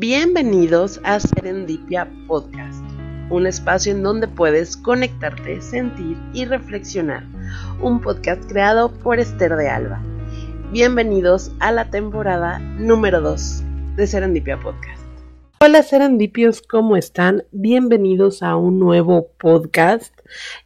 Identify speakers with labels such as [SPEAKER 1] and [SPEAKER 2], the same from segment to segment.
[SPEAKER 1] Bienvenidos a Serendipia Podcast, un espacio en donde puedes conectarte, sentir y reflexionar. Un podcast creado por Esther de Alba. Bienvenidos a la temporada número 2 de Serendipia Podcast. Hola Serendipios, ¿cómo están? Bienvenidos a un nuevo podcast.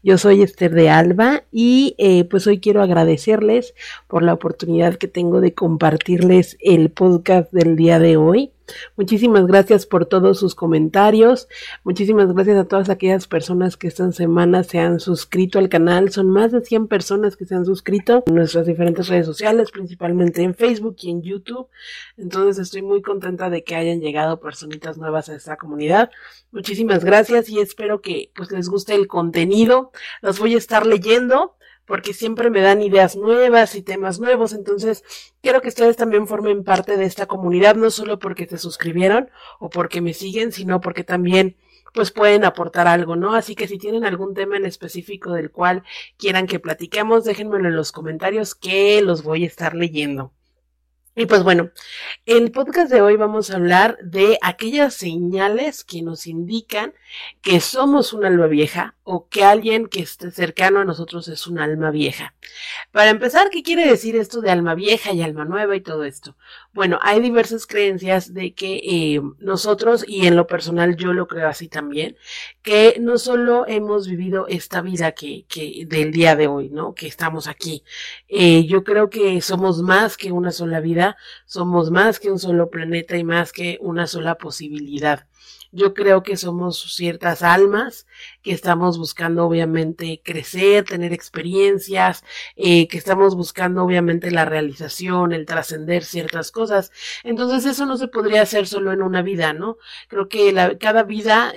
[SPEAKER 1] Yo soy Esther de Alba y eh, pues hoy quiero agradecerles por la oportunidad que tengo de compartirles el podcast del día de hoy. Muchísimas gracias por todos sus comentarios. Muchísimas gracias a todas aquellas personas que esta semana se han suscrito al canal. Son más de 100 personas que se han suscrito en nuestras diferentes redes sociales, principalmente en Facebook y en YouTube. Entonces estoy muy contenta de que hayan llegado personitas nuevas a esta comunidad. Muchísimas gracias y espero que pues les guste el contenido. Los voy a estar leyendo porque siempre me dan ideas nuevas y temas nuevos. Entonces, quiero que ustedes también formen parte de esta comunidad, no solo porque se suscribieron o porque me siguen, sino porque también pues pueden aportar algo, ¿no? Así que si tienen algún tema en específico del cual quieran que platiquemos, déjenmelo en los comentarios que los voy a estar leyendo. Y pues bueno, en el podcast de hoy vamos a hablar de aquellas señales que nos indican que somos un alma vieja o que alguien que esté cercano a nosotros es un alma vieja. Para empezar, ¿qué quiere decir esto de alma vieja y alma nueva y todo esto? Bueno, hay diversas creencias de que eh, nosotros, y en lo personal yo lo creo así también, que no solo hemos vivido esta vida que, que del día de hoy, ¿no? Que estamos aquí. Eh, yo creo que somos más que una sola vida, somos más que un solo planeta y más que una sola posibilidad. Yo creo que somos ciertas almas que estamos buscando obviamente crecer, tener experiencias, eh, que estamos buscando obviamente la realización, el trascender ciertas cosas. Entonces eso no se podría hacer solo en una vida, ¿no? Creo que cada vida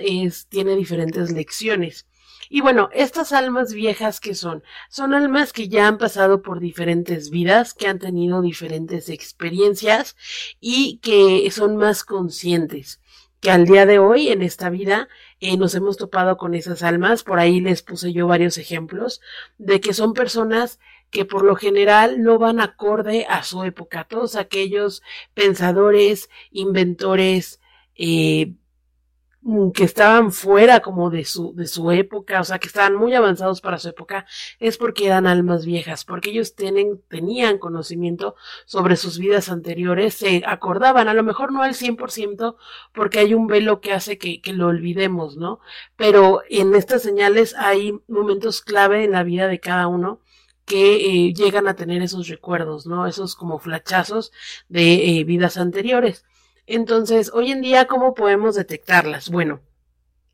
[SPEAKER 1] tiene diferentes lecciones. Y bueno, estas almas viejas que son, son almas que ya han pasado por diferentes vidas, que han tenido diferentes experiencias y que son más conscientes que al día de hoy, en esta vida, eh, nos hemos topado con esas almas. Por ahí les puse yo varios ejemplos de que son personas que por lo general no van acorde a su época. Todos aquellos pensadores, inventores, eh, que estaban fuera como de su, de su época, o sea, que estaban muy avanzados para su época, es porque eran almas viejas, porque ellos tienen, tenían conocimiento sobre sus vidas anteriores, se acordaban, a lo mejor no al 100%, porque hay un velo que hace que, que lo olvidemos, ¿no? Pero en estas señales hay momentos clave en la vida de cada uno que eh, llegan a tener esos recuerdos, ¿no? Esos como flachazos de eh, vidas anteriores. Entonces, hoy en día, ¿cómo podemos detectarlas? Bueno,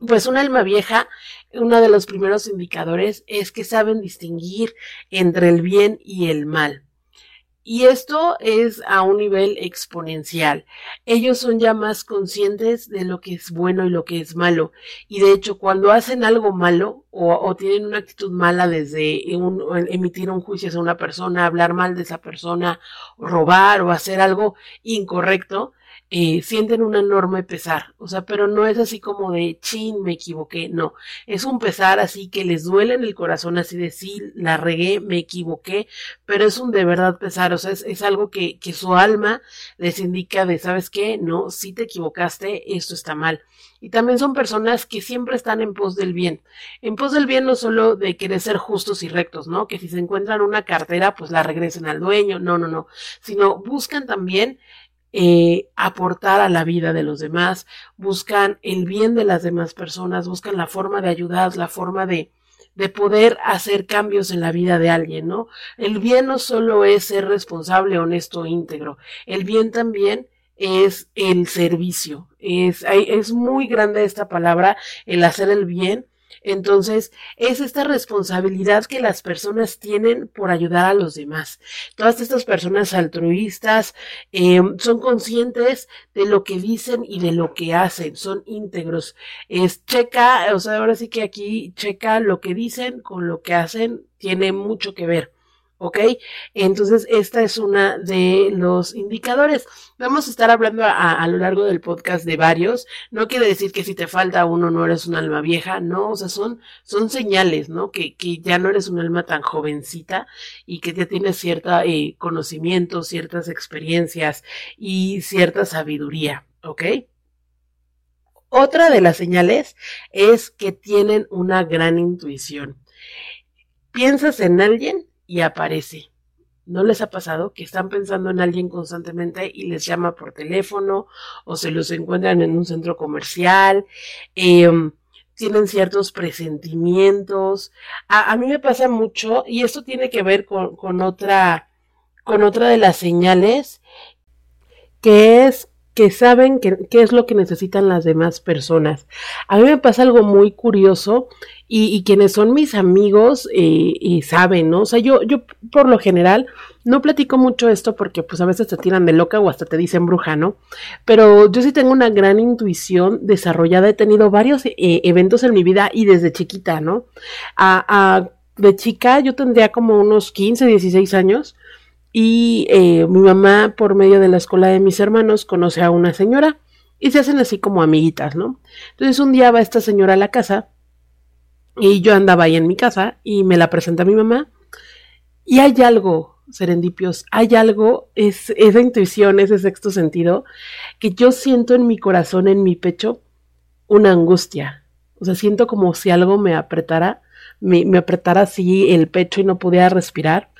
[SPEAKER 1] pues un alma vieja, uno de los primeros indicadores es que saben distinguir entre el bien y el mal. Y esto es a un nivel exponencial. Ellos son ya más conscientes de lo que es bueno y lo que es malo. Y de hecho, cuando hacen algo malo o, tienen una actitud mala desde emitir un juicio hacia una persona, hablar mal de esa persona, robar o hacer algo incorrecto, eh, sienten un enorme pesar, o sea, pero no es así como de chin, me equivoqué, no, es un pesar así que les duele en el corazón, así de sí, la regué, me equivoqué, pero es un de verdad pesar, o sea, es, algo que, que su alma les indica de, ¿sabes qué? No, si te equivocaste, esto está mal. Y también son personas que siempre están en pos del bien. En pos del bien no solo de querer ser justos y rectos, ¿no? Que si se encuentran una cartera, pues la regresen al dueño, no, no, no, sino buscan también eh, aportar a la vida de los demás, buscan el bien de las demás personas, buscan la forma de ayudar, la forma de, de poder hacer cambios en la vida de alguien, ¿no? El bien no solo es ser responsable, honesto, íntegro, el bien también es el servicio, es, es muy grande esta palabra, el hacer el bien, entonces, es esta responsabilidad que las personas tienen por ayudar a los demás. Todas estas personas altruistas eh, son conscientes de lo que dicen y de lo que hacen, son íntegros. Es checa, o sea, ahora sí que aquí checa lo que dicen con lo que hacen, tiene mucho que ver. ¿Ok? Entonces, esta es una de los indicadores. Vamos a estar hablando a, lo largo del podcast de varios. No quiere decir que si te falta uno no eres un alma vieja, no, o sea, son, son señales, ¿no? Que, que ya no eres un alma tan jovencita y que ya tienes cierta eh, conocimiento, ciertas experiencias y cierta sabiduría, ¿ok? Otra de las señales es que tienen una gran intuición. Piensas en alguien y aparece. ¿No les ha pasado que están pensando en alguien constantemente y les llama por teléfono o se los encuentran en un centro comercial? Em, tienen ciertos presentimientos. A, mí me pasa mucho y esto tiene que ver con, con, otra, con otra de las señales que es que saben qué es lo que necesitan las demás personas. A mí me pasa algo muy curioso y, quienes son mis amigos eh, saben, ¿no? O sea, yo, yo por lo general no platico mucho esto porque pues a veces te tiran de loca o hasta te dicen bruja, ¿no? Pero yo sí tengo una gran intuición desarrollada, he tenido varios eh, eventos en mi vida y desde chiquita, ¿no? A, de chica yo tendría como unos 15, 16 años y eh, mi mamá, por medio de la escuela de mis hermanos, conoce a una señora y se hacen así como amiguitas, ¿no? Entonces un día va esta señora a la casa y yo andaba ahí en mi casa y me la presenta mi mamá y hay algo, serendipios, hay algo, es esa intuición, ese sexto sentido, que yo siento en mi corazón, en mi pecho, una angustia. O sea, siento como si algo me apretara, me, me apretara así el pecho y no pudiera respirar.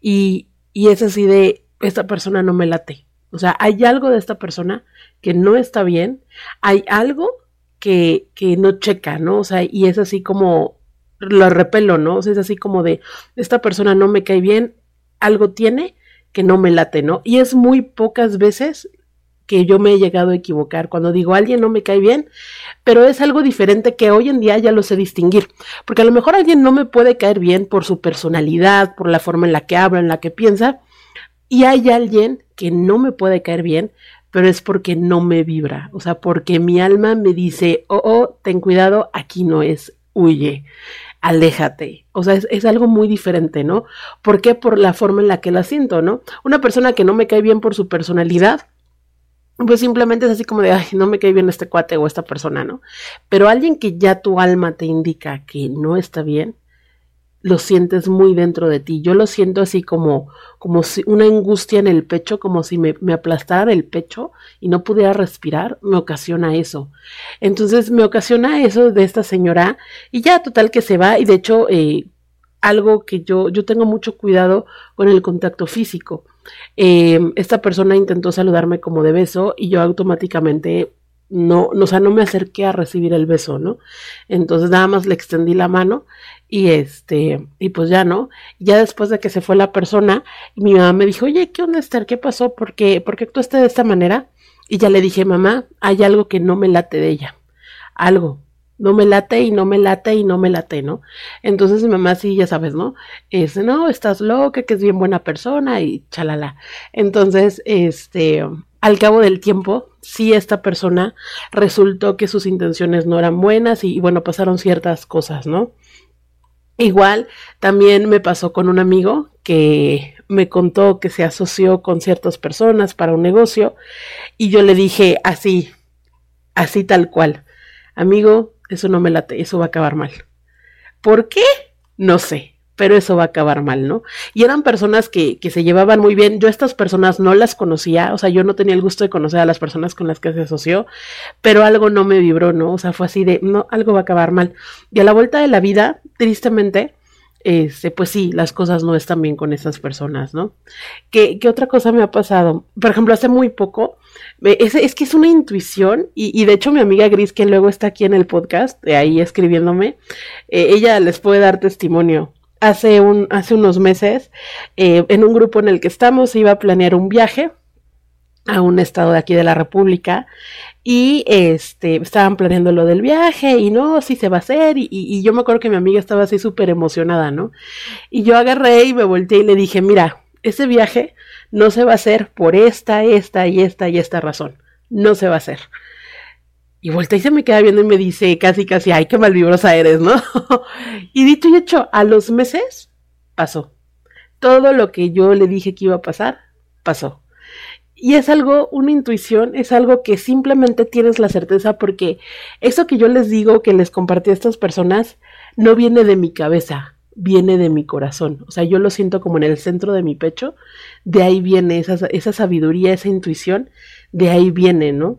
[SPEAKER 1] Y, y es así de, esta persona no me late. O sea, hay algo de esta persona que no está bien, hay algo que, que no checa, ¿no? O sea, y es así como, lo repelo, ¿no? O sea, es así como de, esta persona no me cae bien, algo tiene que no me late, ¿no? Y es muy pocas veces que yo me he llegado a equivocar cuando digo alguien no me cae bien, pero es algo diferente que hoy en día ya lo sé distinguir, porque a lo mejor alguien no me puede caer bien por su personalidad, por la forma en la que habla, en la que piensa, y hay alguien que no me puede caer bien, pero es porque no me vibra, o sea, porque mi alma me dice, oh, oh, ten cuidado, aquí no es, huye, aléjate. O sea, es, es, algo muy diferente, ¿no? ¿Por qué? Por la forma en la que la siento, ¿no? Una persona que no me cae bien por su personalidad, pues simplemente es así como de, ay, no me cae bien este cuate o esta persona, ¿no? Pero alguien que ya tu alma te indica que no está bien, lo sientes muy dentro de ti. Yo lo siento así como, como si una angustia en el pecho, como si me, me aplastara el pecho y no pudiera respirar, me ocasiona eso. Entonces me ocasiona eso de esta señora y ya total que se va y de hecho eh, algo que yo, yo tengo mucho cuidado con el contacto físico eh, esta persona intentó saludarme como de beso y yo automáticamente no, o sea, no me acerqué a recibir el beso, ¿no? Entonces nada más le extendí la mano y este, y pues ya no. Ya después de que se fue la persona, mi mamá me dijo, oye, ¿qué onda Esther? ¿Qué pasó? ¿Por qué, ¿Por qué actuaste de esta manera? Y ya le dije, mamá, hay algo que no me late de ella. Algo no me late y no me late y no me late, ¿no? Entonces mi mamá sí, ya sabes, ¿no? Es, no, estás loca, que es bien buena persona y chalala. Entonces, este, al cabo del tiempo, sí esta persona resultó que sus intenciones no eran buenas y, y bueno, pasaron ciertas cosas, ¿no? Igual también me pasó con un amigo que me contó que se asoció con ciertas personas para un negocio y yo le dije así, así tal cual, amigo, eso no me late, eso va a acabar mal. ¿Por qué? No sé, pero eso va a acabar mal, ¿no? Y eran personas que, que se llevaban muy bien. Yo a estas personas no las conocía, o sea, yo no tenía el gusto de conocer a las personas con las que se asoció, pero algo no me vibró, ¿no? O sea, fue así de, no, algo va a acabar mal. Y a la vuelta de la vida, tristemente, este, pues sí, las cosas no están bien con esas personas, ¿no? ¿Qué, ¿Qué, otra cosa me ha pasado? Por ejemplo, hace muy poco, es, es que es una intuición, y, de hecho mi amiga Gris, que luego está aquí en el podcast, de ahí escribiéndome, eh, ella les puede dar testimonio. Hace, un, hace unos meses, eh, en un grupo en el que estamos, iba a planear un viaje a un estado de aquí de la República y este, estaban planeando lo del viaje y no, sí se va a hacer. Y, yo me acuerdo que mi amiga estaba así súper emocionada, ¿no? Y yo agarré y me volteé y le dije, mira, ese viaje no se va a hacer por esta, esta y esta y esta razón. No se va a hacer. Y volteé y se me queda viendo y me dice casi, casi, ay, qué malvibrosa eres, ¿no? y dicho y hecho, a los meses pasó. Todo lo que yo le dije que iba a pasar, pasó. Y es algo, una intuición, es algo que simplemente tienes la certeza porque eso que yo les digo, que les compartí a estas personas, no viene de mi cabeza, viene de mi corazón. O sea, yo lo siento como en el centro de mi pecho, de ahí viene esa, esa sabiduría, esa intuición, de ahí viene, ¿no?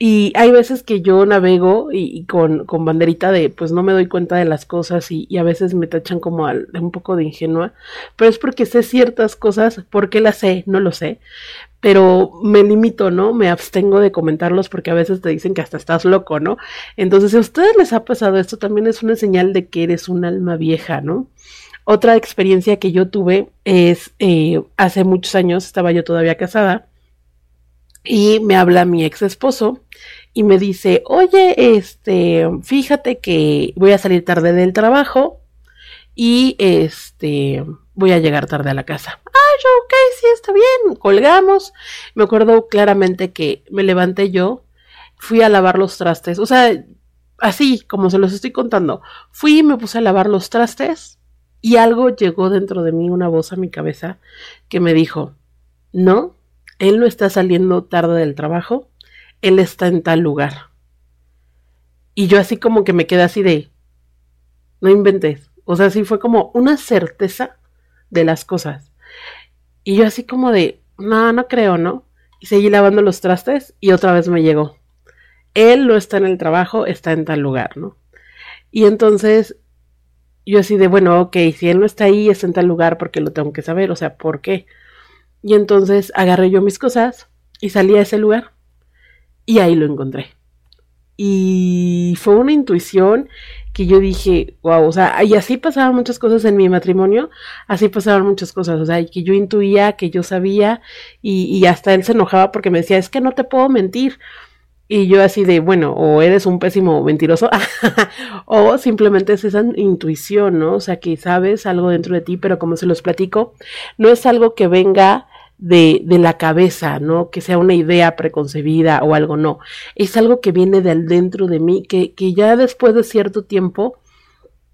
[SPEAKER 1] Y hay veces que yo navego y, con, con, banderita de pues no me doy cuenta de las cosas y, a veces me tachan como al, un poco de ingenua, pero es porque sé ciertas cosas, ¿por qué las sé? No lo sé, pero me limito, ¿no? Me abstengo de comentarlos porque a veces te dicen que hasta estás loco, ¿no? Entonces, si a ustedes les ha pasado esto, también es una señal de que eres un alma vieja, ¿no? Otra experiencia que yo tuve es eh, hace muchos años, estaba yo todavía casada, y me habla mi ex esposo y me dice, oye, este, fíjate que voy a salir tarde del trabajo y este, voy a llegar tarde a la casa. Ah, yo, ok, sí, está bien, colgamos. Me acuerdo claramente que me levanté yo, fui a lavar los trastes, o sea, así como se los estoy contando, fui y me puse a lavar los trastes y algo llegó dentro de mí, una voz a mi cabeza que me dijo, no, él no está saliendo tarde del trabajo, él está en tal lugar. Y yo así como que me quedé así de, no inventes. O sea, sí fue como una certeza de las cosas. Y yo así como de, no, no creo, ¿no? Y seguí lavando los trastes y otra vez me llegó. Él no está en el trabajo, está en tal lugar, ¿no? Y entonces yo así de, bueno, ok, si él no está ahí, está en tal lugar, porque lo tengo que saber, o sea, ¿por qué? Y entonces agarré yo mis cosas y salí a ese lugar y ahí lo encontré. Y fue una intuición que yo dije, wow, o sea, y así pasaban muchas cosas en mi matrimonio, así pasaban muchas cosas, o sea, que yo intuía, que yo sabía, y, y hasta él se enojaba porque me decía, es que no te puedo mentir. Y yo así de, bueno, o eres un pésimo mentiroso, o simplemente es esa intuición, ¿no? O sea, que sabes algo dentro de ti, pero como se los platico, no es algo que venga de, de, la cabeza, ¿no? Que sea una idea preconcebida o algo, no. Es algo que viene del dentro de mí, que, que ya después de cierto tiempo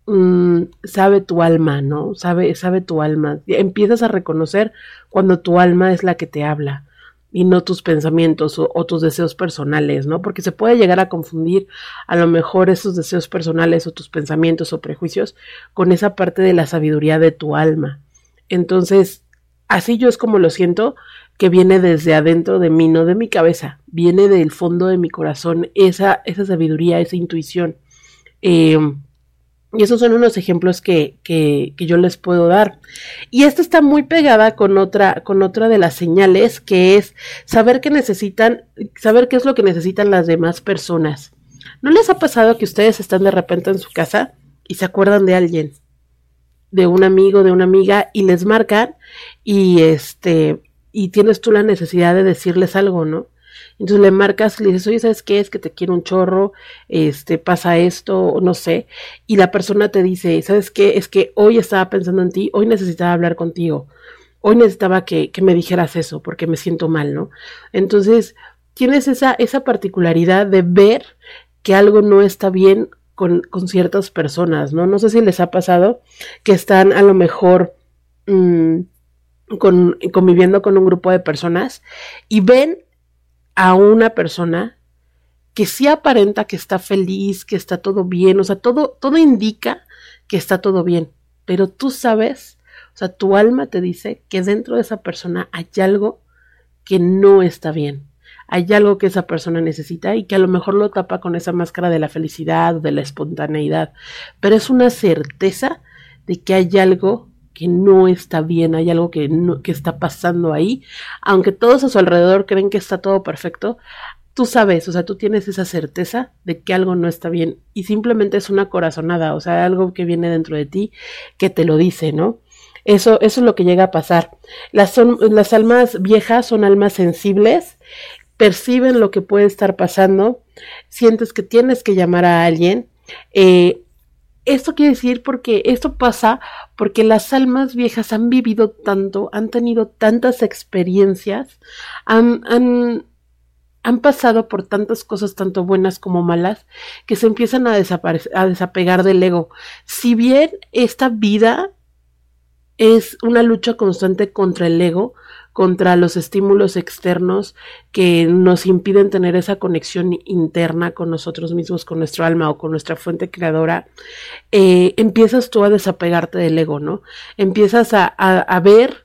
[SPEAKER 1] mmm, sabe tu alma, ¿no? Sabe, sabe tu alma. Empiezas a reconocer cuando tu alma es la que te habla y no tus pensamientos o, o, tus deseos personales, ¿no? Porque se puede llegar a confundir a lo mejor esos deseos personales o tus pensamientos o prejuicios con esa parte de la sabiduría de tu alma. Entonces, Así yo es como lo siento, que viene desde adentro de mí, no de mi cabeza, viene del fondo de mi corazón, esa, esa sabiduría, esa intuición. Eh, y esos son unos ejemplos que, que, que, yo les puedo dar. Y esta está muy pegada con otra, con otra de las señales, que es saber que necesitan, saber qué es lo que necesitan las demás personas. ¿No les ha pasado que ustedes están de repente en su casa y se acuerdan de alguien? de un amigo, de una amiga, y les marcan, y este, y tienes tú la necesidad de decirles algo, ¿no? Entonces le marcas, le dices, oye, ¿sabes qué? Es que te quiero un chorro, este, pasa esto, no sé. Y la persona te dice, ¿sabes qué? Es que hoy estaba pensando en ti, hoy necesitaba hablar contigo, hoy necesitaba que, que me dijeras eso, porque me siento mal, ¿no? Entonces, tienes esa, esa particularidad de ver que algo no está bien con, con, ciertas personas, ¿no? No sé si les ha pasado que están a lo mejor mmm, con, conviviendo con un grupo de personas y ven a una persona que sí aparenta que está feliz, que está todo bien, o sea, todo, todo indica que está todo bien, pero tú sabes, o sea, tu alma te dice que dentro de esa persona hay algo que no está bien hay algo que esa persona necesita y que a lo mejor lo tapa con esa máscara de la felicidad de la espontaneidad, pero es una certeza de que hay algo que no está bien, hay algo que, que está pasando ahí, aunque todos a su alrededor creen que está todo perfecto, tú sabes, o sea, tú tienes esa certeza de que algo no está bien y simplemente es una corazonada, o sea, algo que viene dentro de ti que te lo dice, ¿no? Eso, eso es lo que llega a pasar. Las, son, las almas viejas son almas sensibles perciben lo que puede estar pasando, sientes que tienes que llamar a alguien. Eh, esto quiere decir porque esto pasa porque las almas viejas han vivido tanto, han tenido tantas experiencias, han, han, han pasado por tantas cosas, tanto buenas como malas, que se empiezan a, a desapegar del ego. Si bien esta vida es una lucha constante contra el ego, contra los estímulos externos que nos impiden tener esa conexión interna con nosotros mismos, con nuestro alma o con nuestra fuente creadora, eh, empiezas tú a desapegarte del ego, ¿no? Empiezas a, a, a ver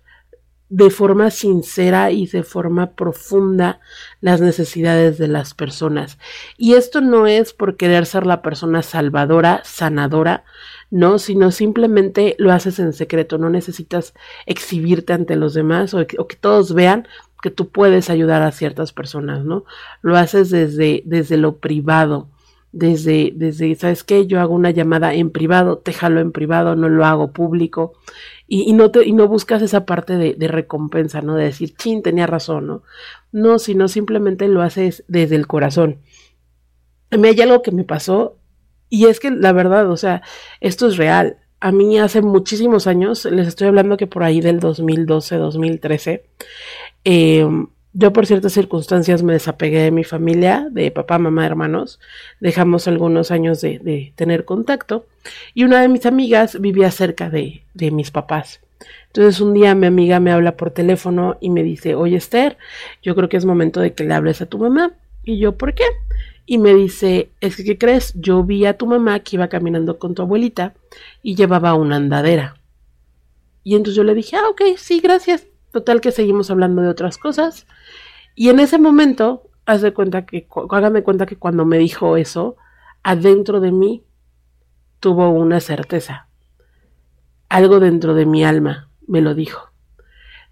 [SPEAKER 1] de forma sincera y de forma profunda las necesidades de las personas. Y esto no es por querer ser la persona salvadora, sanadora, no, sino simplemente lo haces en secreto, no necesitas exhibirte ante los demás o, que todos vean que tú puedes ayudar a ciertas personas, ¿no? Lo haces desde, desde lo privado, desde, desde, ¿sabes qué? Yo hago una llamada en privado, te jalo en privado, no lo hago público y, no, te, y no buscas esa parte de, de, recompensa, ¿no? De decir, chin, tenía razón, ¿no? No, sino simplemente lo haces desde el corazón. A mí hay algo que me pasó y es que la verdad, o sea, esto es real. A mí hace muchísimos años, les estoy hablando que por ahí del 2012, 2013, eh, yo por ciertas circunstancias me desapegué de mi familia, de papá, mamá, hermanos. Dejamos algunos años de, tener contacto. Y una de mis amigas vivía cerca de, de, mis papás. Entonces un día mi amiga me habla por teléfono y me dice, oye Esther, yo creo que es momento de que le hables a tu mamá. Y yo, ¿por qué? Y me dice, es que, ¿qué crees? Yo vi a tu mamá que iba caminando con tu abuelita y llevaba una andadera. Y entonces yo le dije, ah, ok, sí, gracias. Total que seguimos hablando de otras cosas. Y en ese momento, haz de cuenta que, hágame cuenta que cuando me dijo eso, adentro de mí tuvo una certeza. Algo dentro de mi alma me lo dijo.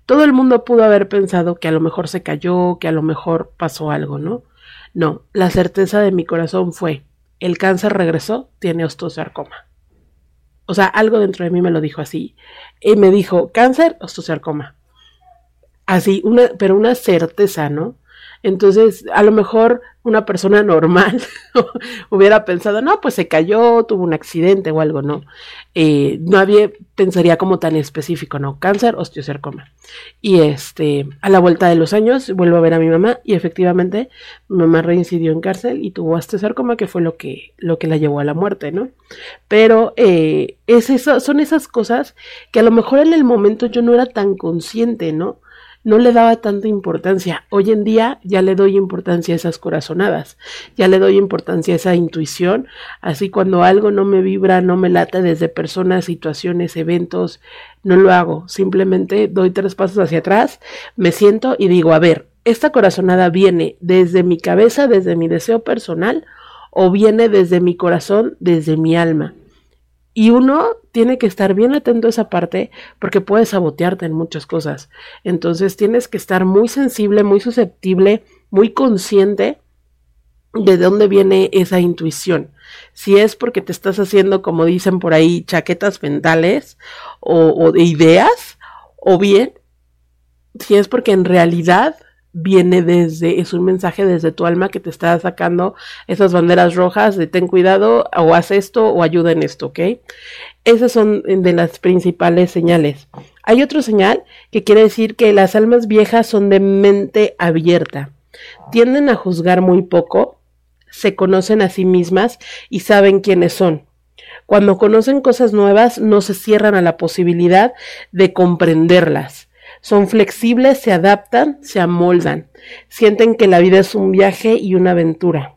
[SPEAKER 1] Todo el mundo pudo haber pensado que a lo mejor se cayó, que a lo mejor pasó algo, ¿no? No, la certeza de mi corazón fue, el cáncer regresó, tiene osteosarcoma. O sea, algo dentro de mí me lo dijo así. Y me dijo, cáncer, osteosarcoma así, una, pero una certeza, ¿no? Entonces, a lo mejor una persona normal hubiera pensado, no, pues se cayó, tuvo un accidente o algo, no. Eh, nadie pensaría como tan específico, ¿no? Cáncer, osteosarcoma. Y este, a la vuelta de los años, vuelvo a ver a mi mamá y efectivamente mi mamá reincidió en cárcel y tuvo osteosarcoma, que fue lo que, lo que la llevó a la muerte, ¿no? Pero eh, son esas cosas que a lo mejor en el momento yo no era tan consciente, ¿no? No le daba tanta importancia. Hoy en día ya le doy importancia a esas corazonadas, ya le doy importancia a esa intuición, así cuando algo no me vibra, no me late desde personas, situaciones, eventos, no lo hago, simplemente doy tres pasos hacia atrás, me siento y digo, a ver, esta corazonada viene desde mi cabeza, desde mi deseo personal, o viene desde mi corazón, desde mi alma. Y uno tiene que estar bien atento a esa parte porque puede sabotearte en muchas cosas. Entonces tienes que estar muy sensible, muy susceptible, muy consciente de dónde viene esa intuición. Si es porque te estás haciendo, como dicen por ahí, chaquetas mentales o, o de ideas, o bien si es porque en realidad viene desde, es un mensaje desde tu alma que te está sacando esas banderas rojas de ten cuidado o haz esto o ayuda en esto, ¿ok? Esas son de las principales señales. Hay otro señal que quiere decir que las almas viejas son de mente abierta. Tienden a juzgar muy poco, se conocen a sí mismas y saben quiénes son. Cuando conocen cosas nuevas no se cierran a la posibilidad de comprenderlas son flexibles, se adaptan, se amoldan, sienten que la vida es un viaje y una aventura.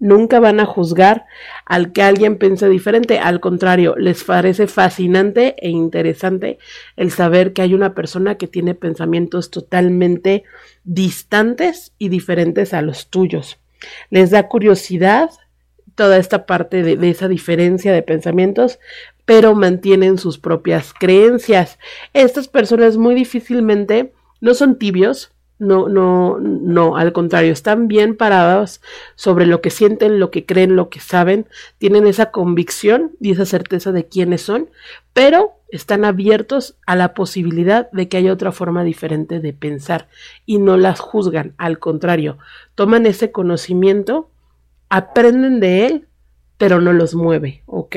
[SPEAKER 1] Nunca van a juzgar al que alguien piense diferente, al contrario, les parece fascinante e interesante el saber que hay una persona que tiene pensamientos totalmente distantes y diferentes a los tuyos. Les da curiosidad toda esta parte de, de esa diferencia de pensamientos, pero mantienen sus propias creencias. Estas personas muy difícilmente no son tibios, no, no, no, al contrario, están bien parados sobre lo que sienten, lo que creen, lo que saben, tienen esa convicción y esa certeza de quiénes son, pero están abiertos a la posibilidad de que haya otra forma diferente de pensar y no las juzgan, al contrario, toman ese conocimiento, aprenden de él, pero no los mueve, ¿ok?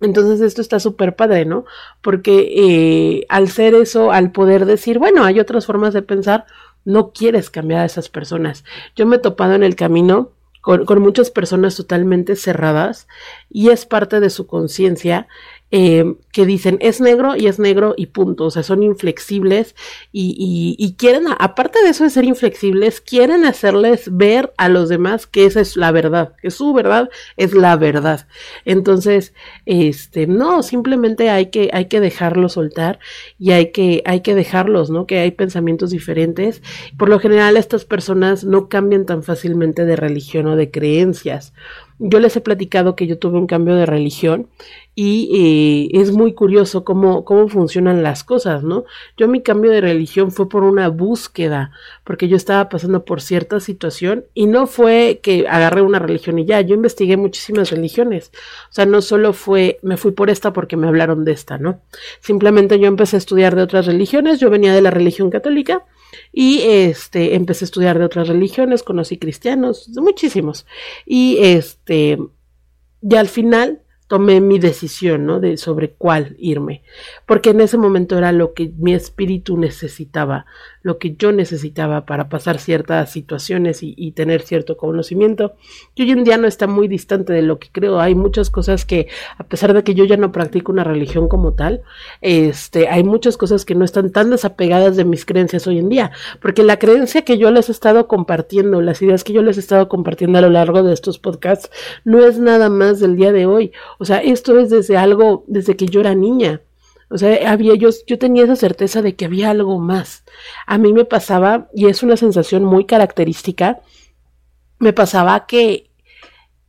[SPEAKER 1] Entonces esto está súper padre, ¿no? Porque eh, al ser eso, al poder decir, bueno, hay otras formas de pensar, no quieres cambiar a esas personas. Yo me he topado en el camino con, con muchas personas totalmente cerradas y es parte de su conciencia eh, que dicen es negro y es negro y punto, o sea, son inflexibles y, quieren, aparte de eso de ser inflexibles, quieren hacerles ver a los demás que esa es la verdad, que su verdad es la verdad. Entonces, este, no, simplemente hay que, hay que dejarlos soltar y hay que, hay que dejarlos, ¿no? Que hay pensamientos diferentes. Por lo general, estas personas no cambian tan fácilmente de religión o de creencias. Yo les he platicado que yo tuve un cambio de religión y eh, es muy curioso cómo, cómo funcionan las cosas, ¿no? Yo mi cambio de religión fue por una búsqueda, porque yo estaba pasando por cierta situación y no fue que agarré una religión y ya, yo investigué muchísimas religiones, o sea, no solo fue, me fui por esta porque me hablaron de esta, ¿no? Simplemente yo empecé a estudiar de otras religiones, yo venía de la religión católica y este, empecé a estudiar de otras religiones, conocí cristianos, muchísimos. Y este, ya al final tomé mi decisión, ¿no? De sobre cuál irme, porque en ese momento era lo que mi espíritu necesitaba, lo que yo necesitaba para pasar ciertas situaciones y, tener cierto conocimiento. Y hoy en día no está muy distante de lo que creo. Hay muchas cosas que, a pesar de que yo ya no practico una religión como tal, este, hay muchas cosas que no están tan desapegadas de mis creencias hoy en día, porque la creencia que yo les he estado compartiendo, las ideas que yo les he estado compartiendo a lo largo de estos podcasts, no es nada más del día de hoy. O sea, esto es desde algo, desde que yo era niña. O sea, había, yo, yo tenía esa certeza de que había algo más. A mí me pasaba, y es una sensación muy característica, me pasaba que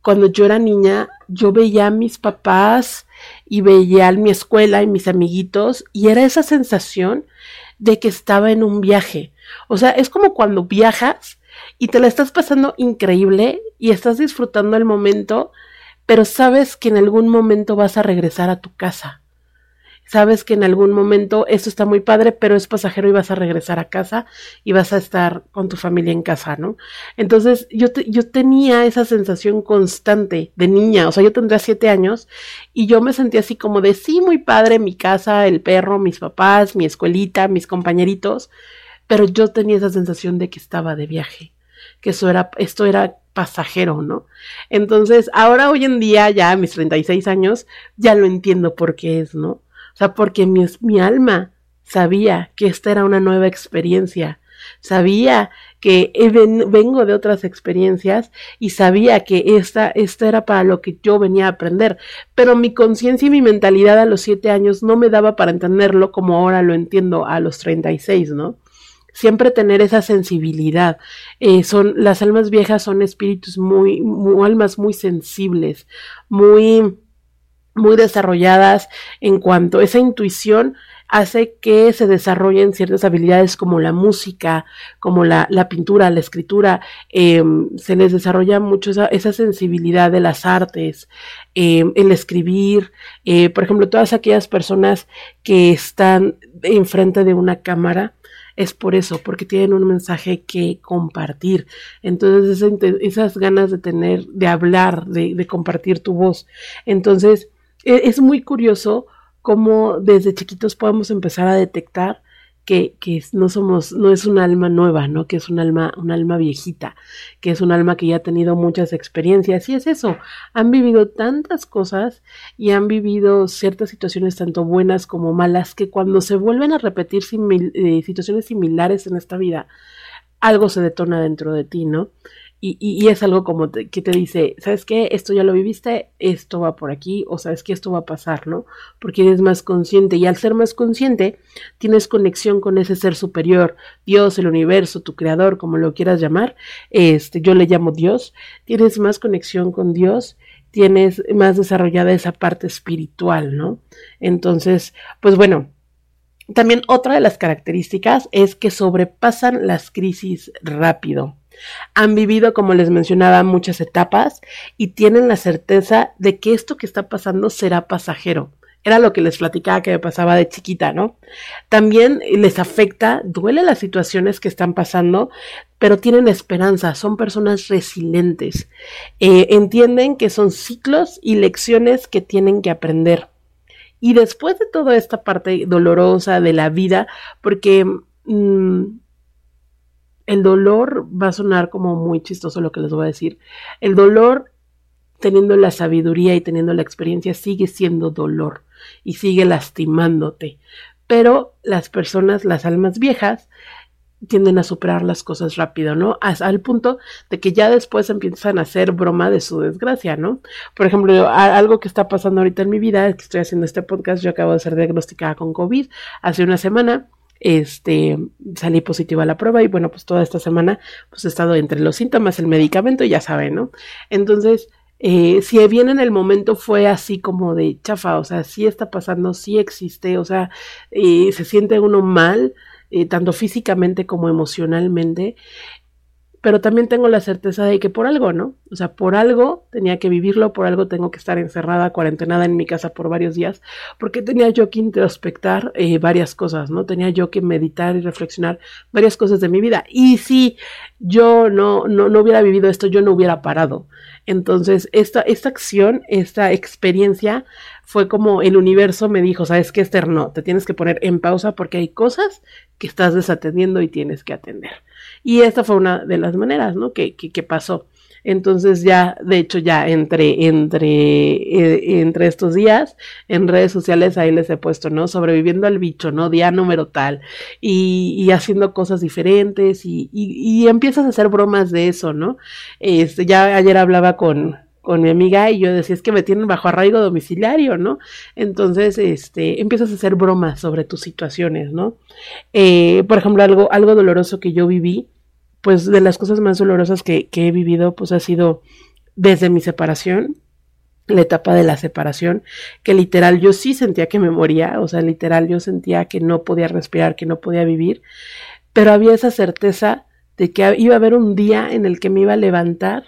[SPEAKER 1] cuando yo era niña, yo veía a mis papás y veía a mi escuela y mis amiguitos, y era esa sensación de que estaba en un viaje. O sea, es como cuando viajas y te la estás pasando increíble y estás disfrutando el momento, pero sabes que en algún momento vas a regresar a tu casa sabes que en algún momento esto está muy padre, pero es pasajero y vas a regresar a casa y vas a estar con tu familia en casa, ¿no? Entonces yo, yo tenía esa sensación constante de niña, o sea, yo tendría siete años y yo me sentía así como de, sí, muy padre, mi casa, el perro, mis papás, mi escuelita, mis compañeritos, pero yo tenía esa sensación de que estaba de viaje, que eso era, esto era pasajero, ¿no? Entonces, ahora hoy en día, ya a mis 36 años, ya lo entiendo por qué es, ¿no? Sea, porque mi, mi alma sabía que esta era una nueva experiencia, sabía que vengo de otras experiencias y sabía que esta, esta era para lo que yo venía a aprender, pero mi conciencia y mi mentalidad a los siete años no me daba para entenderlo como ahora lo entiendo a los 36, ¿no? Siempre tener esa sensibilidad. Eh, son, las almas viejas son espíritus muy almas muy sensibles, muy, muy desarrolladas en cuanto a esa intuición hace que se desarrollen ciertas habilidades como la música, como la, la pintura, la escritura, em, se les desarrolla mucho esa, esa, sensibilidad de las artes, em, el escribir, eh, por ejemplo, todas aquellas personas que están enfrente de una cámara, es por eso, porque tienen un mensaje que compartir. Entonces, esas ganas de tener, de hablar, de, compartir tu voz. Entonces, es muy curioso cómo desde chiquitos podemos empezar a detectar que, que, no somos, no es un alma nueva, ¿no? Que es un alma, un alma viejita, que es un alma que ya ha tenido muchas experiencias. Y es eso, han vivido tantas cosas y han vivido ciertas situaciones tanto buenas como malas que cuando se vuelven a repetir eh, situaciones similares en esta vida, algo se detona dentro de ti, ¿no? Y, y, es algo como que te dice, ¿sabes qué? Esto ya lo viviste, esto va por aquí, o sabes que esto va a pasar, ¿no? Porque eres más consciente y al ser más consciente tienes conexión con ese ser superior, Dios, el universo, tu creador, como lo quieras llamar, este, yo le llamo Dios, tienes más conexión con Dios, tienes más desarrollada esa parte espiritual, ¿no? Entonces, pues bueno, también otra de las características es que sobrepasan las crisis rápido. Han vivido, como les mencionaba, muchas etapas y tienen la certeza de que esto que está pasando será pasajero. Era lo que les platicaba que me pasaba de chiquita, ¿no? También les afecta, duele las situaciones que están pasando, pero tienen esperanza, son personas resilientes, eh, entienden que son ciclos y lecciones que tienen que aprender. Y después de toda esta parte dolorosa de la vida, porque mm, el dolor va a sonar como muy chistoso lo que les voy a decir. El dolor, teniendo la sabiduría y teniendo la experiencia, sigue siendo dolor. y sigue lastimándote. Pero las personas, las almas viejas, tienden a superar las cosas rápido, ¿no? Hasta al punto de que ya después empiezan a hacer broma de su desgracia, ¿no? Por ejemplo, algo que está pasando ahorita en mi vida es que estoy haciendo este podcast, yo acabo de ser diagnosticada con COVID hace una semana, este, salí positiva a la prueba y bueno, pues toda esta semana pues he estado entre los síntomas, el medicamento, ya saben, ¿no? Entonces, eh, si bien en el momento fue así como de chafa, o sea, sí está pasando, sí existe, o sea, eh, se siente uno mal, eh, tanto físicamente como emocionalmente, pero también tengo la certeza de que por algo, ¿no? O sea, por algo tenía que vivirlo, por algo tengo que estar encerrada, cuarentenada en mi casa por varios días, porque tenía yo que introspectar eh, varias cosas, ¿no? Tenía yo que meditar y reflexionar varias cosas de mi vida. Y si yo no, no, no hubiera vivido esto, yo no hubiera parado. Entonces, esta, esta acción, esta experiencia fue como el universo me dijo, sabes qué, Esther, no, te tienes que poner en pausa porque hay cosas que estás desatendiendo y tienes que atender. Y esta fue una de las maneras, ¿no? Que, que, pasó. Entonces ya, de hecho, ya entre, entre, eh, entre estos días, en redes sociales ahí les he puesto, ¿no? Sobreviviendo al bicho, ¿no? Día número tal. Y, y haciendo cosas diferentes y, y, y, empiezas a hacer bromas de eso, ¿no? Este, ya ayer hablaba con, con mi amiga y yo decía, es que me tienen bajo arraigo domiciliario, ¿no? Entonces, este, empiezas a hacer bromas sobre tus situaciones, ¿no? Eh, por ejemplo, algo, algo doloroso que yo viví, pues de las cosas más dolorosas que, que he vivido, pues ha sido desde mi separación, la etapa de la separación, que literal yo sí sentía que me moría, o sea, literal yo sentía que no podía respirar, que no podía vivir, pero había esa certeza de que iba a haber un día en el que me iba a levantar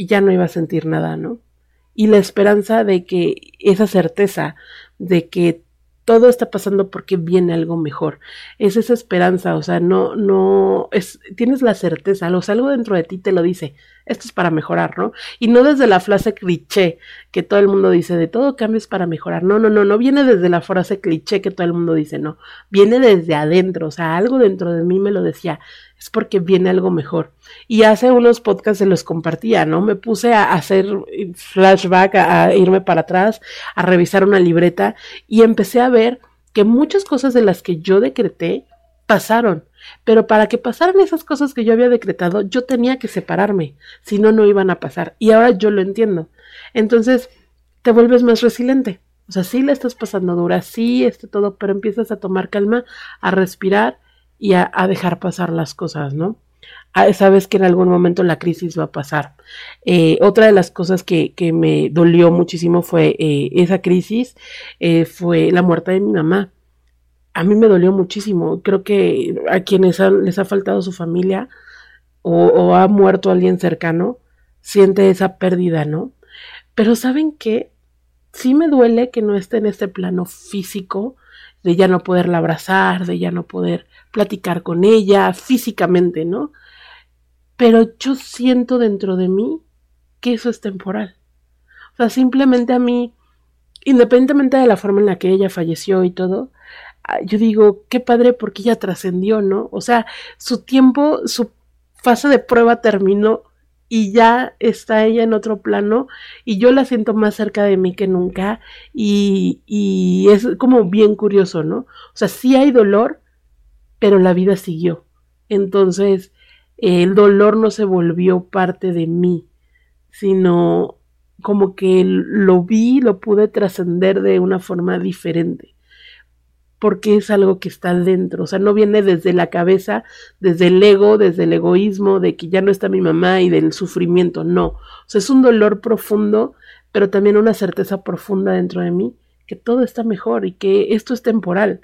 [SPEAKER 1] y ya no iba a sentir nada, ¿no? Y la esperanza de que esa certeza de que todo está pasando porque viene algo mejor. Es esa esperanza, o sea, no, no, es, tienes la certeza, lo algo dentro de ti te lo dice, esto es para mejorar, ¿no? Y no desde la frase cliché que todo el mundo dice, de todo cambio es para mejorar. No, no, no, no viene desde la frase cliché que todo el mundo dice, no, viene desde adentro, o sea, algo dentro de mí me lo decía, es porque viene algo mejor. Y hace unos podcasts se los compartía, ¿no? Me puse a hacer flashback, a, irme para atrás, a revisar una libreta y empecé a ver que muchas cosas de las que yo decreté pasaron. Pero para que pasaran esas cosas que yo había decretado, yo tenía que separarme, si no, no iban a pasar. Y ahora yo lo entiendo. Entonces, te vuelves más resiliente. O sea, sí le estás pasando dura, sí, este todo, pero empiezas a tomar calma, a respirar y a, dejar pasar las cosas, ¿no? Ah, sabes que en algún momento la crisis va a pasar. Eh, otra de las cosas que, que, me dolió muchísimo fue eh, esa crisis, eh, fue la muerte de mi mamá. A mí me dolió muchísimo. Creo que a quienes les ha faltado su familia o, o ha muerto alguien cercano, siente esa pérdida, ¿no? Pero ¿saben qué? Sí me duele que no esté en este plano físico, de ya no poderla abrazar, de ya no poder platicar con ella físicamente, ¿no? Pero yo siento dentro de mí que eso es temporal. O sea, simplemente a mí, independientemente de la forma en la que ella falleció y todo, yo digo, qué padre porque ella trascendió, ¿no? O sea, su tiempo, su fase de prueba terminó y ya está ella en otro plano y yo la siento más cerca de mí que nunca y, y es como bien curioso, ¿no? O sea, sí hay dolor, pero la vida siguió. Entonces, el dolor no se volvió parte de mí, sino como que lo vi, lo pude trascender de una forma diferente porque es algo que está dentro, o sea, no viene desde la cabeza, desde el ego, desde el egoísmo, de que ya no está mi mamá y del sufrimiento, no, o sea, es un dolor profundo, pero también una certeza profunda dentro de mí que todo está mejor y que esto es temporal.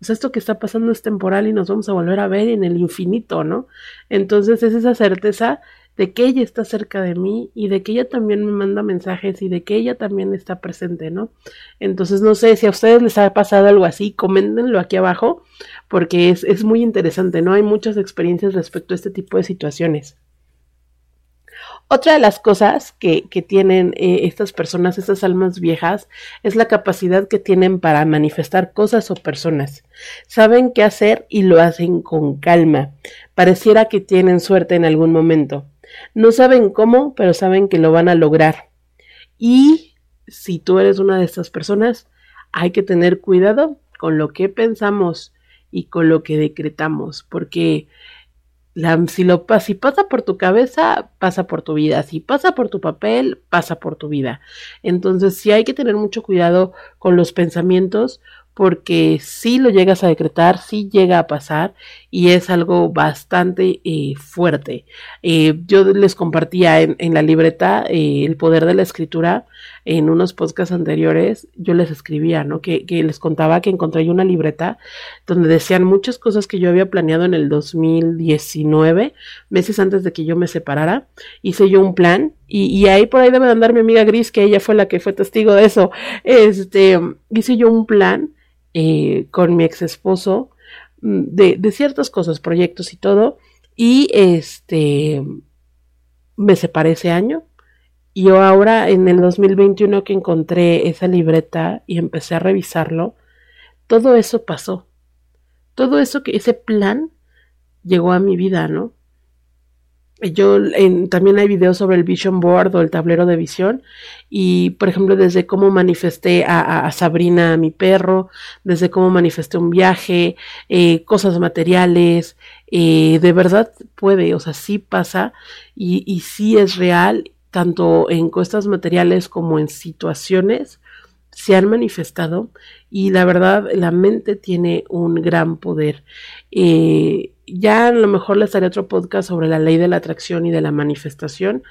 [SPEAKER 1] O sea, esto que está pasando es temporal y nos vamos a volver a ver en el infinito, ¿no? Entonces es esa certeza de que ella está cerca de mí y de que ella también me manda mensajes y de que ella también está presente, ¿no? Entonces, no sé si a ustedes les ha pasado algo así, coméntenlo aquí abajo, porque es, es muy interesante, ¿no? Hay muchas experiencias respecto a este tipo de situaciones. Otra de las cosas que, que tienen eh, estas personas, estas almas viejas, es la capacidad que tienen para manifestar cosas o personas. Saben qué hacer y lo hacen con calma. Pareciera que tienen suerte en algún momento. No saben cómo, pero saben que lo van a lograr. Y si tú eres una de estas personas, hay que tener cuidado con lo que pensamos y con lo que decretamos, porque si, si pasa por tu cabeza, pasa por tu vida. Si pasa por tu papel, pasa por tu vida. Entonces, sí hay que tener mucho cuidado con los pensamientos porque si lo llegas a decretar, si llega a pasar y es algo bastante eh, fuerte. Eh, yo les compartía en, la libreta eh, el poder de la escritura en unos podcasts anteriores, yo les escribía, ¿no? Que, les contaba que encontré una libreta donde decían muchas cosas que yo había planeado en el 2019, meses antes de que yo me separara. Hice yo un plan y, ahí por ahí debe de andar mi amiga Gris, que ella fue la que fue testigo de eso. Este, hice yo un plan eh, con mi ex esposo mm, de, ciertas cosas, proyectos y todo. Y este me separé ese año. Y yo ahora en el 2021 que encontré esa libreta y empecé a revisarlo, todo eso pasó. Todo eso que ese plan llegó a mi vida, ¿no? Yo también hay videos sobre el vision board o el tablero de visión y por ejemplo desde cómo manifesté a, Sabrina, a mi perro, desde cómo manifesté un viaje, eh, cosas materiales, eh, de verdad puede, o sea, sí pasa y, y sí es real, tanto en cosas materiales como en situaciones se han manifestado y la verdad la mente tiene un gran poder. Eh, ya a lo mejor les haré otro podcast sobre la ley de la atracción y de la manifestación,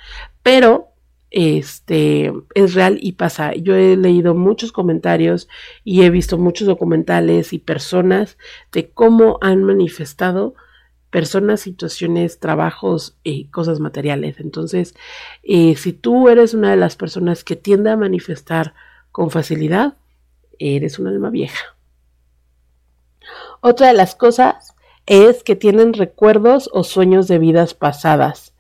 [SPEAKER 1] pero este es real y pasa. Yo he leído muchos comentarios y he visto muchos documentales y personas de cómo han manifestado personas, situaciones, trabajos y cosas materiales. Entonces, eh, si tú eres una de las personas que tiende a manifestar con facilidad, eres un alma vieja. Otra de las cosas es que tienen recuerdos o sueños de vidas pasadas.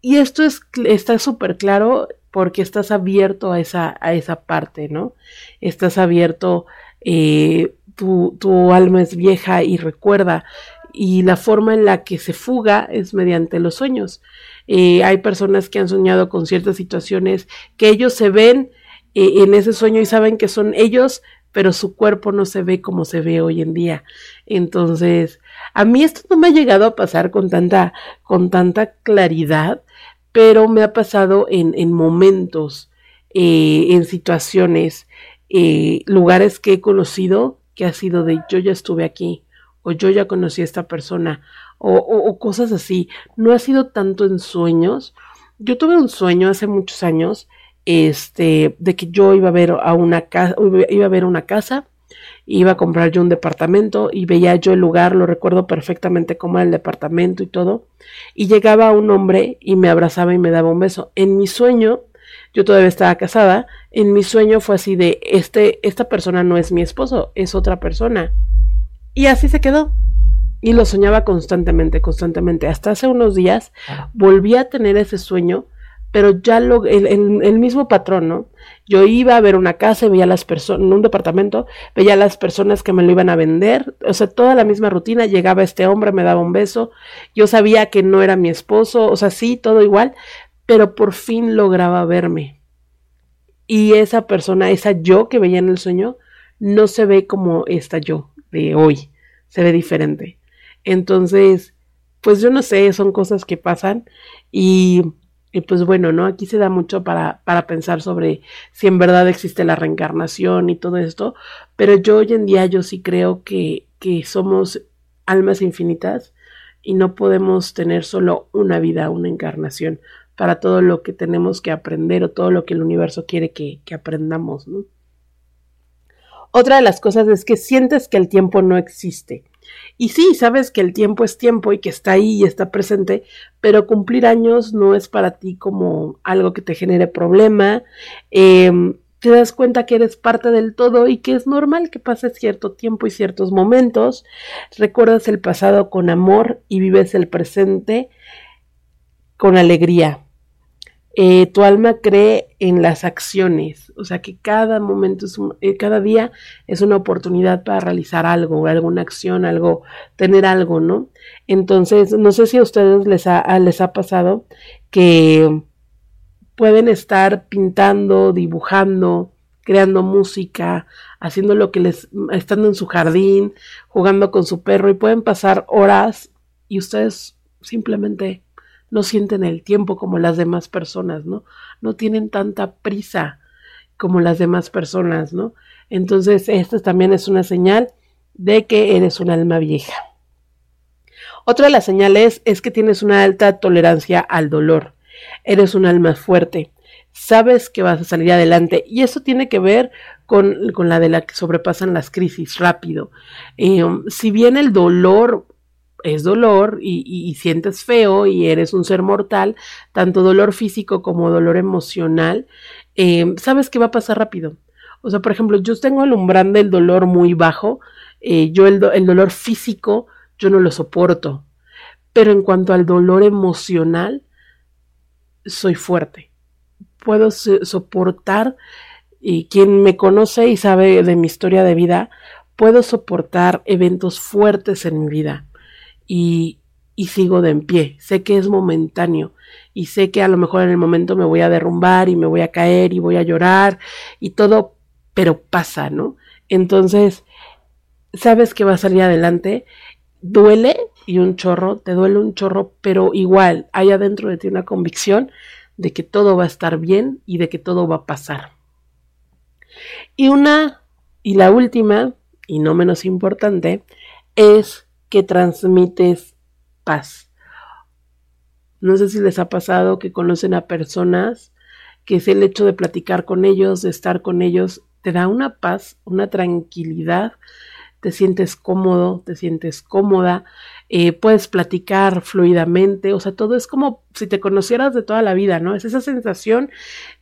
[SPEAKER 1] Y esto es, está súper claro porque estás abierto a esa, a esa parte, ¿no? Estás abierto, eh, tu, tu alma es vieja y recuerda, y la forma en la que se fuga es mediante los sueños. Eh, hay personas que han soñado con ciertas situaciones que ellos se ven eh, en ese sueño y saben que son ellos, pero su cuerpo no se ve como se ve hoy en día. Entonces, a mí esto no me ha llegado a pasar con tanta, con tanta claridad, pero me ha pasado en, en momentos, eh, en situaciones, eh, lugares que he conocido que ha sido de yo ya estuve aquí, o yo ya conocí a esta persona, o, o cosas así. No ha sido tanto en sueños. Yo tuve un sueño hace muchos años este, de que yo iba a ver a una casa, iba a ver una casa, iba a comprar yo un departamento y veía yo el lugar, lo recuerdo perfectamente como era el departamento y todo, y llegaba un hombre y me abrazaba y me daba un beso. En mi sueño, yo todavía estaba casada, en mi sueño fue así de, este, esta persona no es mi esposo, es otra persona. Y así se quedó. Y lo soñaba constantemente, constantemente. Hasta hace unos días volví a tener ese sueño pero ya lo, el, el, mismo patrón, ¿no? Yo iba a ver una casa, veía las personas, un departamento, veía las personas que me lo iban a vender, o sea, toda la misma rutina, llegaba este hombre, me daba un beso, yo sabía que no era mi esposo, o sea, sí, todo igual, pero por fin lograba verme. Y esa persona, esa yo que veía en el sueño, no se ve como esta yo de hoy, se ve diferente. Entonces, pues yo no sé, son cosas que pasan y y pues bueno, ¿no? Aquí se da mucho para, para pensar sobre si en verdad existe la reencarnación y todo esto, pero yo hoy en día yo sí creo que, que somos almas infinitas y no podemos tener solo una vida, una encarnación para todo lo que tenemos que aprender o todo lo que el universo quiere que, que aprendamos, ¿no? Otra de las cosas es que sientes que el tiempo no existe. Y sí, sabes que el tiempo es tiempo y que está ahí y está presente, pero cumplir años no es para ti como algo que te genere problema. Em, te das cuenta que eres parte del todo y que es normal que pases cierto tiempo y ciertos momentos. Recuerdas el pasado con amor y vives el presente con alegría. Eh, tu alma cree en las acciones, o sea que cada momento, es eh, cada día es una oportunidad para realizar algo, alguna acción, algo, tener algo, ¿no? Entonces, no sé si a ustedes les ha, les ha pasado que pueden estar pintando, dibujando, creando música, haciendo lo que les, estando en su jardín, jugando con su perro y pueden pasar horas y ustedes simplemente no sienten el tiempo como las demás personas, ¿no? No tienen tanta prisa como las demás personas, ¿no? Entonces, esta también es una señal de que eres un alma vieja. Otra de las señales es que tienes una alta tolerancia al dolor. Eres un alma fuerte. Sabes que vas a salir adelante. Y eso tiene que ver con, la de la que sobrepasan las crisis rápido. Eh, si bien el dolor es dolor y, sientes feo y eres un ser mortal, tanto dolor físico como dolor emocional, eh, sabes que va a pasar rápido. O sea, por ejemplo, yo tengo el umbral del dolor muy bajo, eh, yo el, el dolor físico, yo no lo soporto. Pero en cuanto al dolor emocional, soy fuerte. Puedo soportar, y quien me conoce y sabe de mi historia de vida, puedo soportar eventos fuertes en mi vida y, y sigo de en pie. Sé que es momentáneo y sé que a lo mejor en el momento me voy a derrumbar y me voy a caer y voy a llorar y todo, pero pasa, ¿no? Entonces, sabes que va a salir adelante, duele y un chorro, te duele un chorro, pero igual hay adentro de ti una convicción de que todo va a estar bien y de que todo va a pasar. Y una, y la última, y no menos importante, es que transmites paz. No sé si les ha pasado que conocen a personas que es el hecho de platicar con ellos, de estar con ellos, te da una paz, una tranquilidad, te sientes cómodo, te sientes cómoda, eh, puedes platicar fluidamente, o sea, todo es como si te conocieras de toda la vida, ¿no? Es esa sensación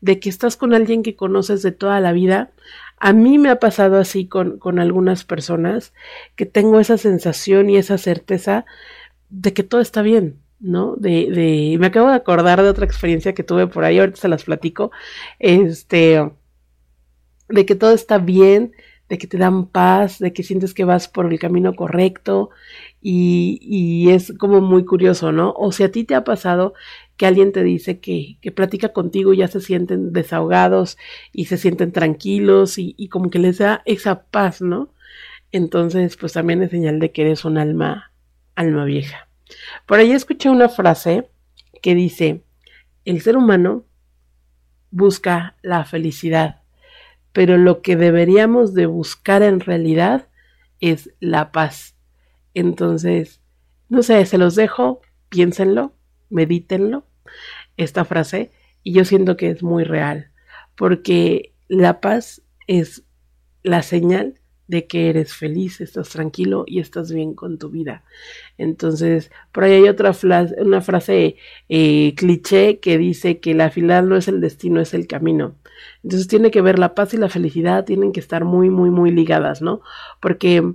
[SPEAKER 1] de que estás con alguien que conoces de toda la vida a mí me ha pasado así con, con algunas personas que tengo esa sensación y esa certeza de que todo está bien, ¿no? De, de, me acabo de acordar de otra experiencia que tuve por ahí, ahorita se las platico, este, de que todo está bien, de que te dan paz, de que sientes que vas por el camino correcto y, y es como muy curioso, ¿no? O si a ti te ha pasado que alguien te dice que, que platica contigo y ya se sienten desahogados y se sienten tranquilos y, y como que les da esa paz, ¿no? Entonces, pues también es señal de que eres un alma, alma vieja. Por ahí escuché una frase que dice, el ser humano busca la felicidad, pero lo que deberíamos de buscar en realidad es la paz. Entonces, no sé, se los dejo, piénsenlo medítenlo, esta frase, y yo siento que es muy real, porque la paz es la señal de que eres feliz, estás tranquilo y estás bien con tu vida. Entonces, por ahí hay otra frase, una frase eh, cliché que dice que la felicidad no es el destino, es el camino. Entonces tiene que ver la paz y la felicidad, tienen que estar muy, muy, muy ligadas, ¿no? Porque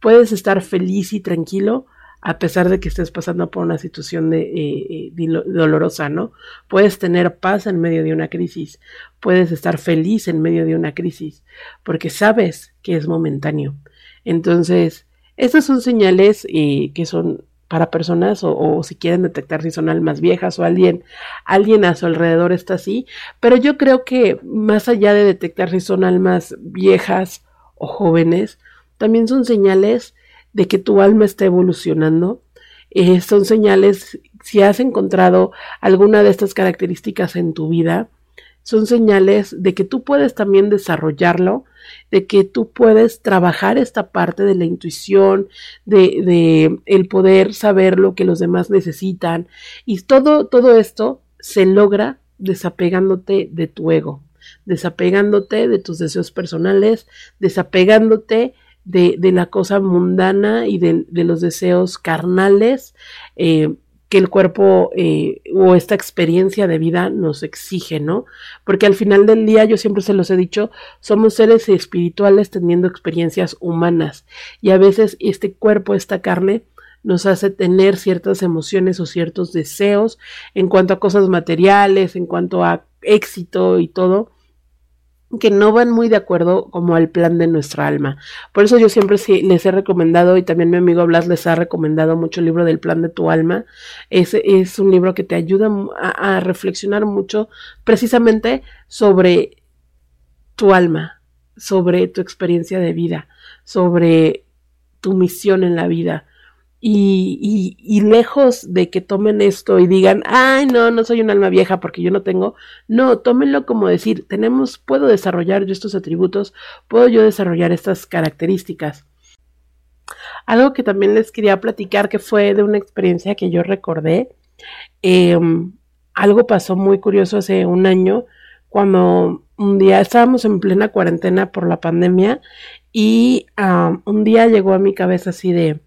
[SPEAKER 1] puedes estar feliz y tranquilo, a pesar de que estés pasando por una situación de, eh, eh, dolorosa, ¿no? Puedes tener paz en medio de una crisis, puedes estar feliz en medio de una crisis, porque sabes que es momentáneo. Entonces, estas son señales eh, que son para personas o, o, si quieren detectar si son almas viejas o alguien, alguien a su alrededor está así, pero yo creo que más allá de detectar si son almas viejas o jóvenes, también son señales de que tu alma está evolucionando. Eh, son señales, si has encontrado alguna de estas características en tu vida, son señales de que tú puedes también desarrollarlo, de que tú puedes trabajar esta parte de la intuición, de, de el poder saber lo que los demás necesitan. Y todo, todo esto se logra desapegándote de tu ego, desapegándote de tus deseos personales, desapegándote de, de la cosa mundana y de, de los deseos carnales eh, que el cuerpo eh, o esta experiencia de vida nos exige, ¿no? Porque al final del día, yo siempre se los he dicho, somos seres espirituales teniendo experiencias humanas y a veces este cuerpo, esta carne, nos hace tener ciertas emociones o ciertos deseos en cuanto a cosas materiales, en cuanto a éxito y todo, que no van muy de acuerdo como al plan de nuestra alma. Por eso yo siempre sí les he recomendado y también mi amigo Blas les ha recomendado mucho el libro del plan de tu alma. Es, es un libro que te ayuda a, a reflexionar mucho precisamente sobre tu alma, sobre tu experiencia de vida, sobre tu misión en la vida. Y, y, lejos de que tomen esto y digan, ay, no, no soy un alma vieja porque yo no tengo, no, tómenlo como decir, tenemos, puedo desarrollar yo estos atributos, puedo yo desarrollar estas características. Algo que también les quería platicar que fue de una experiencia que yo recordé, em, algo pasó muy curioso hace un año cuando un día estábamos en plena cuarentena por la pandemia y un día llegó a mi cabeza así de,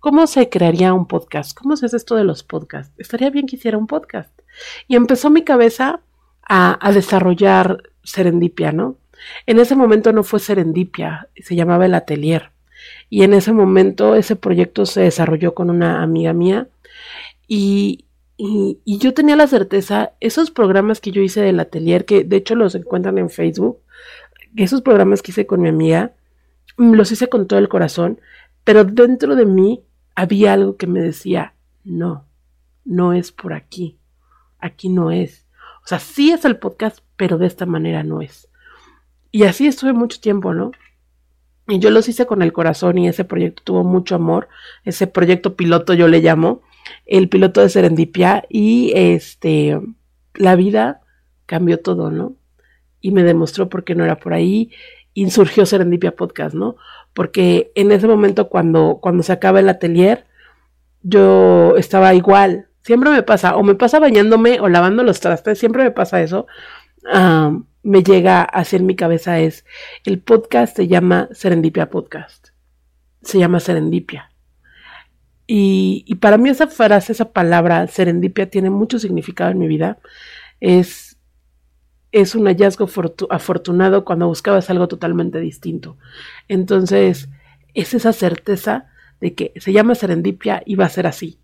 [SPEAKER 1] ¿cómo se crearía un podcast? ¿Cómo se hace esto de los podcasts? Estaría bien que hiciera un podcast. Y empezó mi cabeza a, desarrollar serendipia, ¿no? En ese momento no fue serendipia, se llamaba el atelier. Y en ese momento ese proyecto se desarrolló con una amiga mía y, yo tenía la certeza, esos programas que yo hice del atelier, que de hecho los encuentran en Facebook, esos programas que hice con mi amiga, los hice con todo el corazón, pero dentro de mí había algo que me decía, no, no es por aquí, aquí no es. O sea, sí es el podcast, pero de esta manera no es. Y así estuve mucho tiempo, ¿no? Y yo los hice con el corazón y ese proyecto tuvo mucho amor, ese proyecto piloto yo le llamo, el piloto de Serendipia y este, la vida cambió todo, ¿no? Y me demostró por qué no era por ahí y surgió Serendipia Podcast, ¿no? Porque en ese momento cuando, cuando se acaba el atelier, yo estaba igual, siempre me pasa, o me pasa bañándome o lavando los trastes, siempre me pasa eso, me llega hacia mi cabeza es, el podcast se llama Serendipia Podcast, se llama Serendipia. Y, para mí esa frase, esa palabra, serendipia, tiene mucho significado en mi vida. Es, es un hallazgo afortunado cuando buscabas algo totalmente distinto. Entonces, es esa certeza de que se llama serendipia y va a ser así.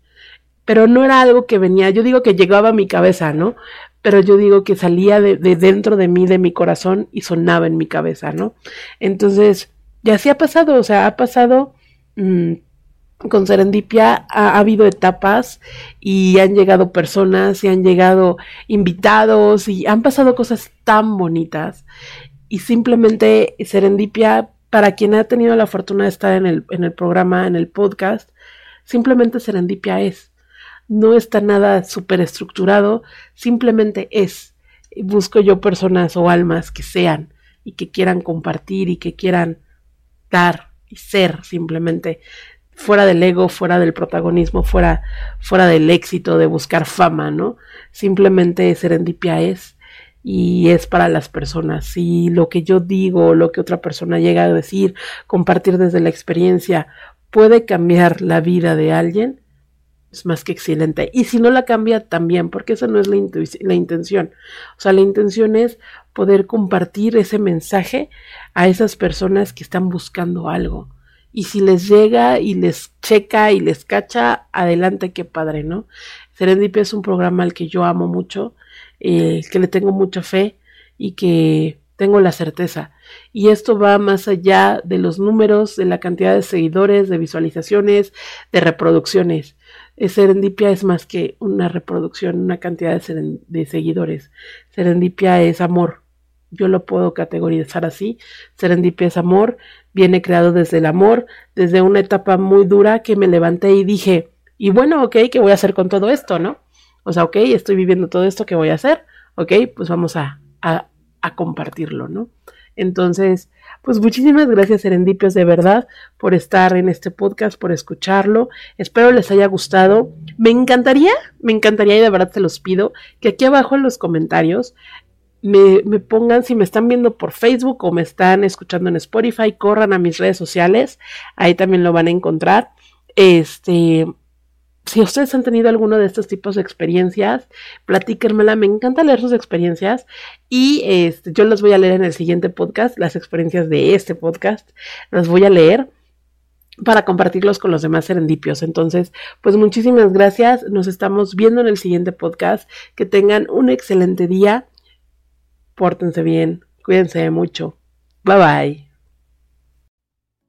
[SPEAKER 1] Pero no era algo que venía, yo digo que llegaba a mi cabeza, ¿no? Pero yo digo que salía de, dentro de mí, de mi corazón y sonaba en mi cabeza, ¿no? Entonces, ya así ha pasado, o sea, ha pasado... Mm, con Serendipia ha, habido etapas y han llegado personas y han llegado invitados y han pasado cosas tan bonitas. Y simplemente Serendipia, para quien ha tenido la fortuna de estar en el, en el programa, en el podcast, simplemente Serendipia es. No está nada súper estructurado, simplemente es. Busco yo personas o almas que sean y que quieran compartir y que quieran dar y ser simplemente fuera del ego, fuera del protagonismo, fuera, fuera del éxito de buscar fama, ¿no? Simplemente serendipia es y es para las personas. Si lo que yo digo, lo que otra persona llega a decir, compartir desde la experiencia, puede cambiar la vida de alguien, es más que excelente. Y si no la cambia, también, porque esa no es la, la, intención. O sea, la intención es poder compartir ese mensaje a esas personas que están buscando algo y si les llega y les checa y les cacha, adelante, qué padre, ¿no? Serendipia es un programa al que yo amo mucho, eh, que le tengo mucha fe y que tengo la certeza. Y esto va más allá de los números, de la cantidad de seguidores, de visualizaciones, de reproducciones. Eh, Serendipia es más que una reproducción, una cantidad de, de seguidores. Serendipia es amor, yo lo puedo categorizar así. Serendipia es amor, viene creado desde el amor, desde una etapa muy dura que me levanté y dije, y bueno, ok, ¿qué voy a hacer con todo esto, no? O sea, ok, estoy viviendo todo esto, ¿qué voy a hacer? Ok, pues vamos a, a, compartirlo, ¿no? Entonces, pues muchísimas gracias Serendipios de verdad por estar en este podcast, por escucharlo. Espero les haya gustado. Me encantaría, me encantaría y de verdad te los pido que aquí abajo en los comentarios me, pongan, si me están viendo por Facebook o me están escuchando en Spotify, corran a mis redes sociales, ahí también lo van a encontrar. Este, si ustedes han tenido alguno de estos tipos de experiencias, platíquenmela, me encanta leer sus experiencias y este, yo las voy a leer en el siguiente podcast, las experiencias de este podcast, las voy a leer para compartirlos con los demás serendipios. Entonces, pues muchísimas gracias, nos estamos viendo en el siguiente podcast, que tengan un excelente día Pórtense bien, cuídense mucho. Bye bye.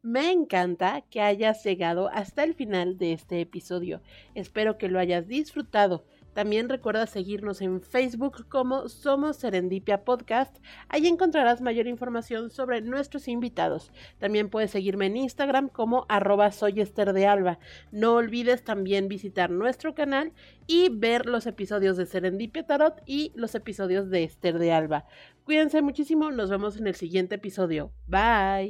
[SPEAKER 1] Me encanta que hayas llegado hasta el final de este episodio. Espero que lo hayas disfrutado. También recuerda seguirnos en Facebook como Somos Serendipia Podcast. Ahí encontrarás mayor información sobre nuestros invitados. También puedes seguirme en Instagram como arroba soy Esther de Alba. No olvides también visitar nuestro canal y ver los episodios de Serendipia Tarot y los episodios de Esther de Alba. Cuídense muchísimo, nos vemos en el siguiente episodio. Bye.